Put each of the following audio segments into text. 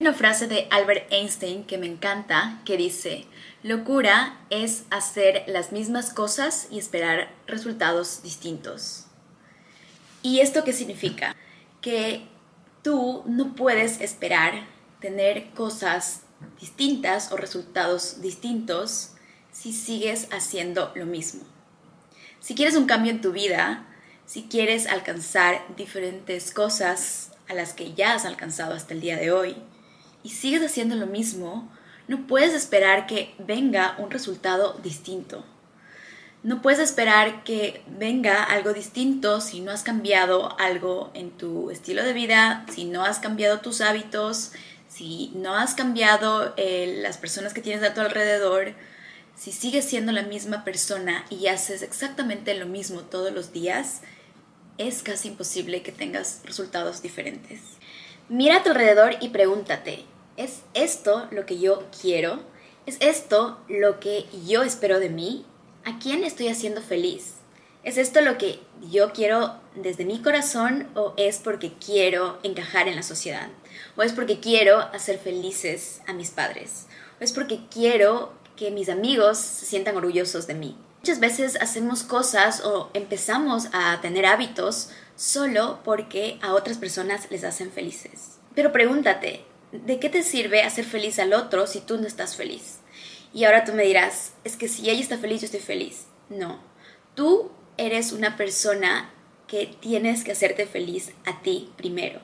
una frase de Albert Einstein que me encanta que dice, locura es hacer las mismas cosas y esperar resultados distintos. ¿Y esto qué significa? Que tú no puedes esperar tener cosas distintas o resultados distintos si sigues haciendo lo mismo. Si quieres un cambio en tu vida, si quieres alcanzar diferentes cosas a las que ya has alcanzado hasta el día de hoy, y sigues haciendo lo mismo, no puedes esperar que venga un resultado distinto. No puedes esperar que venga algo distinto si no has cambiado algo en tu estilo de vida, si no has cambiado tus hábitos, si no has cambiado eh, las personas que tienes a tu alrededor, si sigues siendo la misma persona y haces exactamente lo mismo todos los días, es casi imposible que tengas resultados diferentes. Mira a tu alrededor y pregúntate, ¿es esto lo que yo quiero? ¿Es esto lo que yo espero de mí? ¿A quién estoy haciendo feliz? ¿Es esto lo que yo quiero desde mi corazón o es porque quiero encajar en la sociedad? ¿O es porque quiero hacer felices a mis padres? ¿O es porque quiero que mis amigos se sientan orgullosos de mí? Muchas veces hacemos cosas o empezamos a tener hábitos solo porque a otras personas les hacen felices. Pero pregúntate, ¿de qué te sirve hacer feliz al otro si tú no estás feliz? Y ahora tú me dirás, es que si ella está feliz, yo estoy feliz. No, tú eres una persona que tienes que hacerte feliz a ti primero.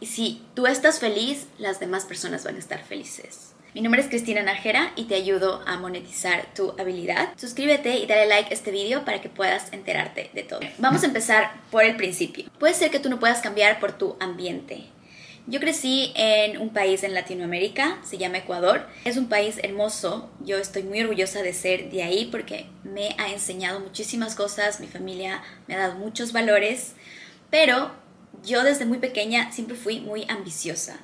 Y si tú estás feliz, las demás personas van a estar felices. Mi nombre es Cristina Najera y te ayudo a monetizar tu habilidad. Suscríbete y dale like a este video para que puedas enterarte de todo. Vamos a empezar por el principio. Puede ser que tú no puedas cambiar por tu ambiente. Yo crecí en un país en Latinoamérica, se llama Ecuador. Es un país hermoso, yo estoy muy orgullosa de ser de ahí porque me ha enseñado muchísimas cosas, mi familia me ha dado muchos valores, pero yo desde muy pequeña siempre fui muy ambiciosa.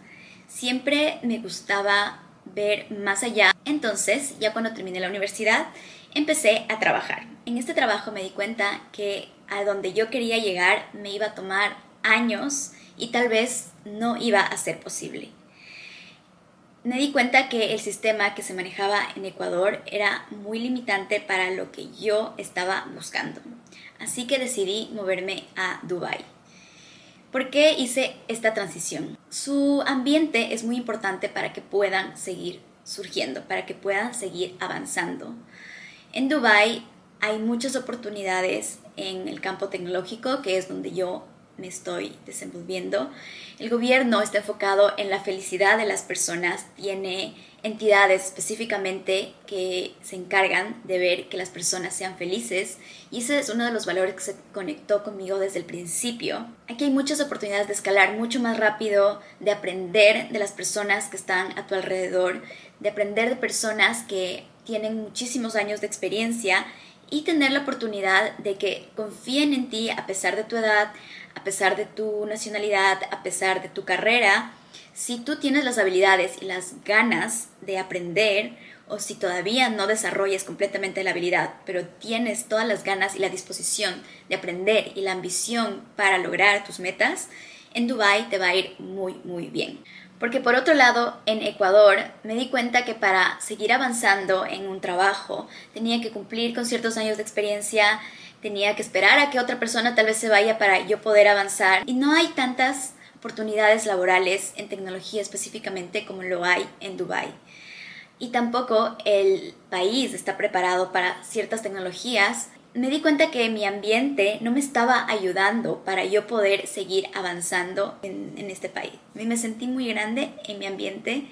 Siempre me gustaba ver más allá. Entonces, ya cuando terminé la universidad, empecé a trabajar. En este trabajo me di cuenta que a donde yo quería llegar me iba a tomar años y tal vez no iba a ser posible. Me di cuenta que el sistema que se manejaba en Ecuador era muy limitante para lo que yo estaba buscando. Así que decidí moverme a Dubai. ¿Por qué hice esta transición? Su ambiente es muy importante para que puedan seguir surgiendo, para que puedan seguir avanzando. En Dubai hay muchas oportunidades en el campo tecnológico, que es donde yo me estoy desenvolviendo. El gobierno está enfocado en la felicidad de las personas, tiene entidades específicamente que se encargan de ver que las personas sean felices y ese es uno de los valores que se conectó conmigo desde el principio. Aquí hay muchas oportunidades de escalar mucho más rápido, de aprender de las personas que están a tu alrededor, de aprender de personas que tienen muchísimos años de experiencia y tener la oportunidad de que confíen en ti a pesar de tu edad, a pesar de tu nacionalidad, a pesar de tu carrera, si tú tienes las habilidades y las ganas de aprender, o si todavía no desarrollas completamente la habilidad, pero tienes todas las ganas y la disposición de aprender y la ambición para lograr tus metas, en Dubai te va a ir muy, muy bien. Porque por otro lado, en Ecuador me di cuenta que para seguir avanzando en un trabajo tenía que cumplir con ciertos años de experiencia, tenía que esperar a que otra persona tal vez se vaya para yo poder avanzar. Y no hay tantas oportunidades laborales en tecnología específicamente como lo hay en Dubai. Y tampoco el país está preparado para ciertas tecnologías. Me di cuenta que mi ambiente no me estaba ayudando para yo poder seguir avanzando en, este país. Me sentí muy grande en mi ambiente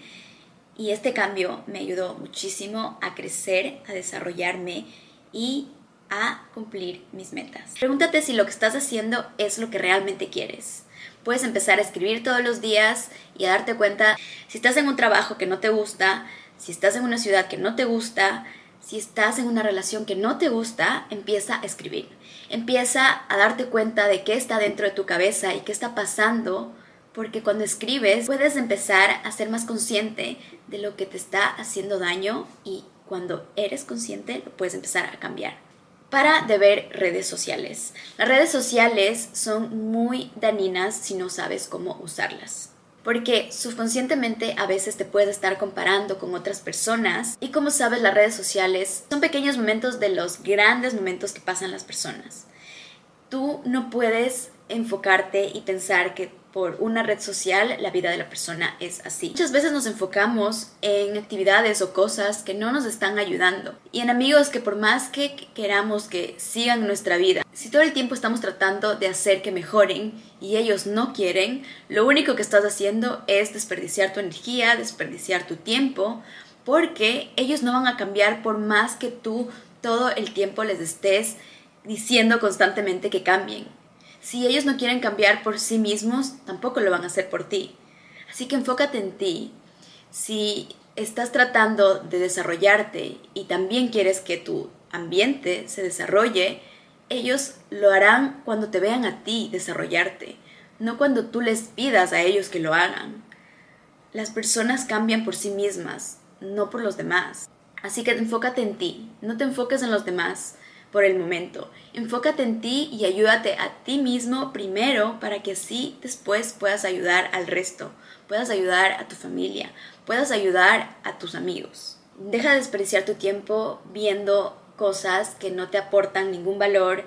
y este cambio me ayudó muchísimo a crecer, a desarrollarme y a cumplir mis metas. Pregúntate si lo que estás haciendo es lo que realmente quieres. Puedes empezar a escribir todos los días y a darte cuenta si estás en un trabajo que no te gusta, si estás en una ciudad que no te gusta, si estás en una relación que no te gusta, empieza a escribir. Empieza a darte cuenta de qué está dentro de tu cabeza y qué está pasando, porque cuando escribes puedes empezar a ser más consciente de lo que te está haciendo daño y cuando eres consciente lo puedes empezar a cambiar para de ver redes sociales. Las redes sociales son muy dañinas si no sabes cómo usarlas. Porque subconscientemente a veces te puedes estar comparando con otras personas y como sabes las redes sociales son pequeños momentos de los grandes momentos que pasan las personas. Tú no puedes enfocarte y pensar que por una red social la vida de la persona es así. Muchas veces nos enfocamos en actividades o cosas que no nos están ayudando y en amigos que por más que queramos que sigan nuestra vida, si todo el tiempo estamos tratando de hacer que mejoren y ellos no quieren, lo único que estás haciendo es desperdiciar tu energía, desperdiciar tu tiempo, porque ellos no van a cambiar por más que tú todo el tiempo les estés diciendo constantemente que cambien. Si ellos no quieren cambiar por sí mismos, tampoco lo van a hacer por ti. Así que enfócate en ti. Si estás tratando de desarrollarte y también quieres que tu ambiente se desarrolle, ellos lo harán cuando te vean a ti desarrollarte, no cuando tú les pidas a ellos que lo hagan. Las personas cambian por sí mismas, no por los demás. Así que enfócate en ti, no te enfoques en los demás por el momento. Enfócate en ti y ayúdate a ti mismo primero para que así después puedas ayudar al resto, puedas ayudar a tu familia, puedas ayudar a tus amigos. Deja de desperdiciar tu tiempo viendo cosas que no te aportan ningún valor,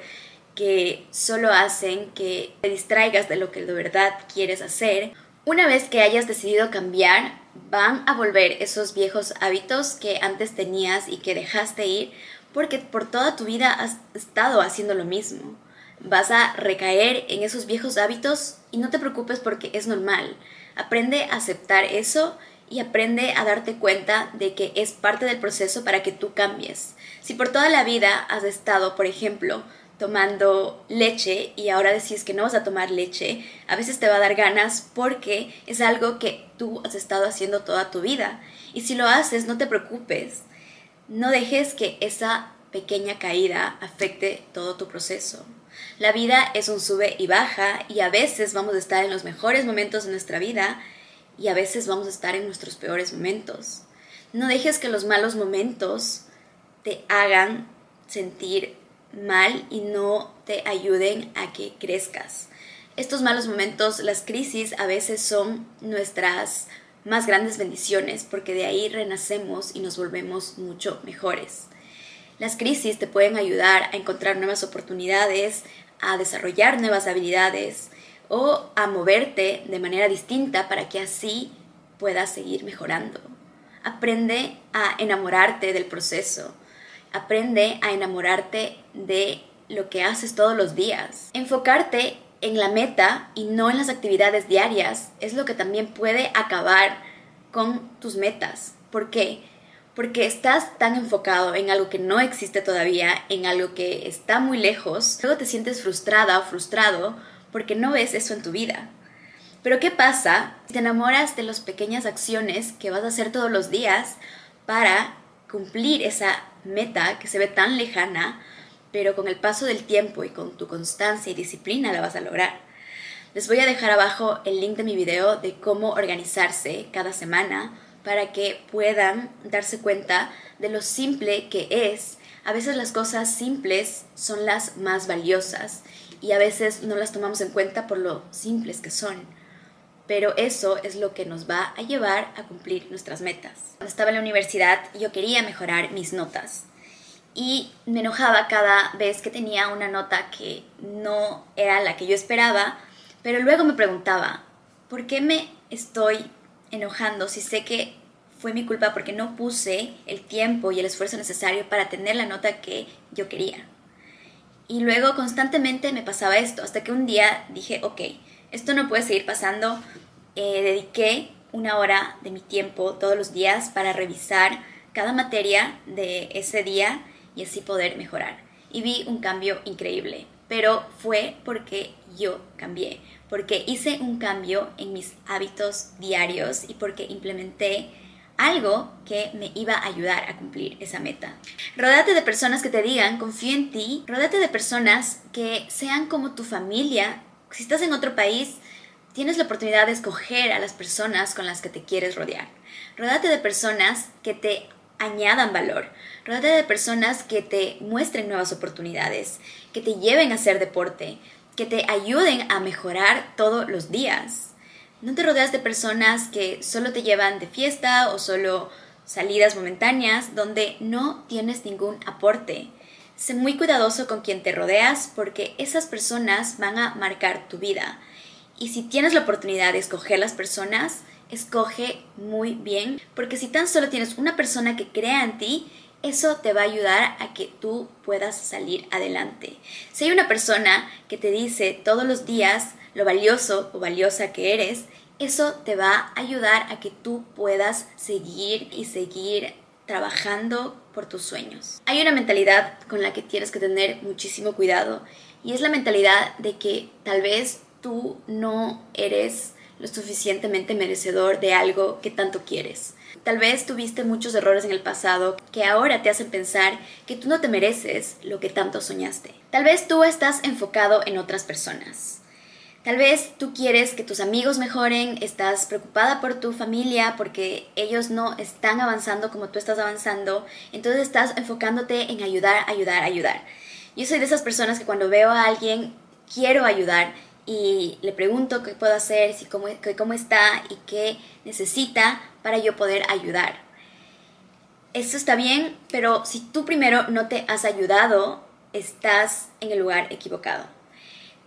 que solo hacen que te distraigas de lo que de verdad quieres hacer. Una vez que hayas decidido cambiar, van a volver esos viejos hábitos que antes tenías y que dejaste ir porque por toda tu vida has estado haciendo lo mismo. Vas a recaer en esos viejos hábitos y no te preocupes porque es normal. Aprende a aceptar eso y aprende a darte cuenta de que es parte del proceso para que tú cambies. Si por toda la vida has estado, por ejemplo, tomando leche y ahora decís que no vas a tomar leche, a veces te va a dar ganas porque es algo que tú has estado haciendo toda tu vida. Y si lo haces, no te preocupes. No dejes que esa pequeña caída afecte todo tu proceso. La vida es un sube y baja y a veces vamos a estar en los mejores momentos de nuestra vida y a veces vamos a estar en nuestros peores momentos. No dejes que los malos momentos te hagan sentir mal y no te ayuden a que crezcas. Estos malos momentos, las crisis a veces son nuestras más grandes bendiciones, porque de ahí renacemos y nos volvemos mucho mejores. Las crisis te pueden ayudar a encontrar nuevas oportunidades, a desarrollar nuevas habilidades o a moverte de manera distinta para que así puedas seguir mejorando. Aprende a enamorarte del proceso. Aprende a enamorarte de lo que haces todos los días. Enfocarte en la meta y no en las actividades diarias es lo que también puede acabar con tus metas. ¿Por qué? Porque estás tan enfocado en algo que no existe todavía, en algo que está muy lejos, luego te sientes frustrada o frustrado porque no ves eso en tu vida. Pero ¿qué pasa si te enamoras de las pequeñas acciones que vas a hacer todos los días para cumplir esa meta que se ve tan lejana, pero con el paso del tiempo y con tu constancia y disciplina la vas a lograr. Les voy a dejar abajo el link de mi video de cómo organizarse cada semana para que puedan darse cuenta de lo simple que es. A veces las cosas simples son las más valiosas y a veces no las tomamos en cuenta por lo simples que son. Pero eso es lo que nos va a llevar a cumplir nuestras metas. Cuando estaba en la universidad yo quería mejorar mis notas y me enojaba cada vez que tenía una nota que no era la que yo esperaba, pero luego me preguntaba, ¿por qué me estoy enojando si sé que fue mi culpa porque no puse el tiempo y el esfuerzo necesario para tener la nota que yo quería? Y luego constantemente me pasaba esto, hasta que un día dije, ok, esto no puede seguir pasando. Eh, dediqué una hora de mi tiempo todos los días para revisar cada materia de ese día y así poder mejorar. Y vi un cambio increíble, pero fue porque yo cambié, porque hice un cambio en mis hábitos diarios y porque implementé algo que me iba a ayudar a cumplir esa meta. Rodate de personas que te digan, confío en ti, rodate de personas que sean como tu familia. Si estás en otro país, tienes la oportunidad de escoger a las personas con las que te quieres rodear. Rodate de personas que te añadan valor. Rodate de personas que te muestren nuevas oportunidades, que te lleven a hacer deporte, que te ayuden a mejorar todos los días. No te rodeas de personas que solo te llevan de fiesta o solo salidas momentáneas donde no tienes ningún aporte. Sé muy cuidadoso con quien te rodeas porque esas personas van a marcar tu vida. Y si tienes la oportunidad de escoger las personas, escoge muy bien, porque si tan solo tienes una persona que crea en ti, eso te va a ayudar a que tú puedas salir adelante. Si hay una persona que te dice todos los días lo valioso o valiosa que eres, eso te va a ayudar a que tú puedas seguir y seguir trabajando por tus sueños. Hay una mentalidad con la que tienes que tener muchísimo cuidado y es la mentalidad de que tal vez tú no eres lo suficientemente merecedor de algo que tanto quieres. Tal vez tuviste muchos errores en el pasado que ahora te hacen pensar que tú no te mereces lo que tanto soñaste. Tal vez tú estás enfocado en otras personas. Tal vez tú quieres que tus amigos mejoren, estás preocupada por tu familia porque ellos no están avanzando como tú estás avanzando, entonces estás enfocándote en ayudar, ayudar, ayudar. Yo soy de esas personas que cuando veo a alguien quiero ayudar y le pregunto qué puedo hacer, si cómo, cómo está y qué necesita para yo poder ayudar. Eso está bien, pero si tú primero no te has ayudado, estás en el lugar equivocado.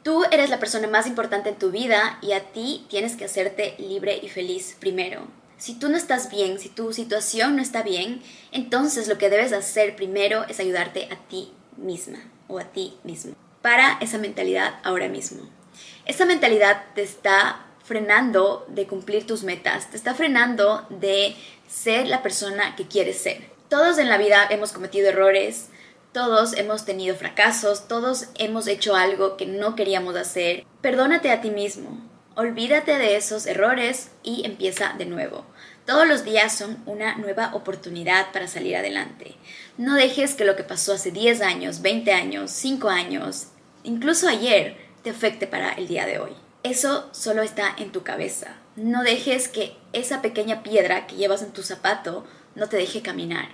Tú eres la persona más importante en tu vida y a ti tienes que hacerte libre y feliz primero. Si tú no estás bien, si tu situación no está bien, entonces lo que debes hacer primero es ayudarte a ti misma o a ti mismo. Para esa mentalidad ahora mismo. Esa mentalidad te está frenando de cumplir tus metas, te está frenando de ser la persona que quieres ser. Todos en la vida hemos cometido errores, todos hemos tenido fracasos, todos hemos hecho algo que no queríamos hacer. Perdónate a ti mismo, olvídate de esos errores y empieza de nuevo. Todos los días son una nueva oportunidad para salir adelante. No dejes que lo que pasó hace 10 años, 20 años, 5 años, incluso ayer, te afecte para el día de hoy. Eso solo está en tu cabeza. No dejes que esa pequeña piedra que llevas en tu zapato no te deje caminar.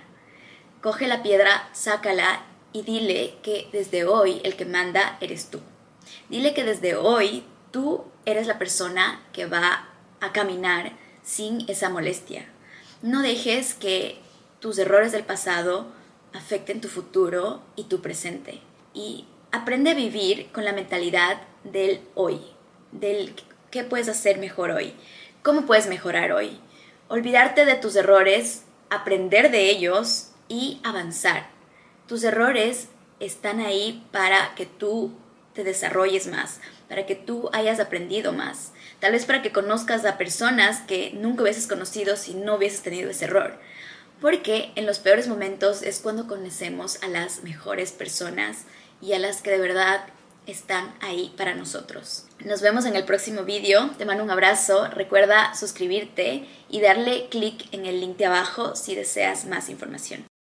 Coge la piedra, sácala y dile que desde hoy el que manda eres tú. Dile que desde hoy tú eres la persona que va a caminar sin esa molestia. No dejes que tus errores del pasado afecten tu futuro y tu presente. Y aprende a vivir con la mentalidad del hoy, del qué puedes hacer mejor hoy, cómo puedes mejorar hoy. Olvidarte de tus errores, aprender de ellos y avanzar. Tus errores están ahí para que tú te desarrolles más, para que tú hayas aprendido más, tal vez para que conozcas a personas que nunca hubieses conocido si no hubieses tenido ese error. Porque en los peores momentos es cuando conocemos a las mejores personas y a las que de verdad están ahí para nosotros. Nos vemos en el próximo vídeo. Te mando un abrazo. Recuerda suscribirte y darle clic en el link de abajo si deseas más información.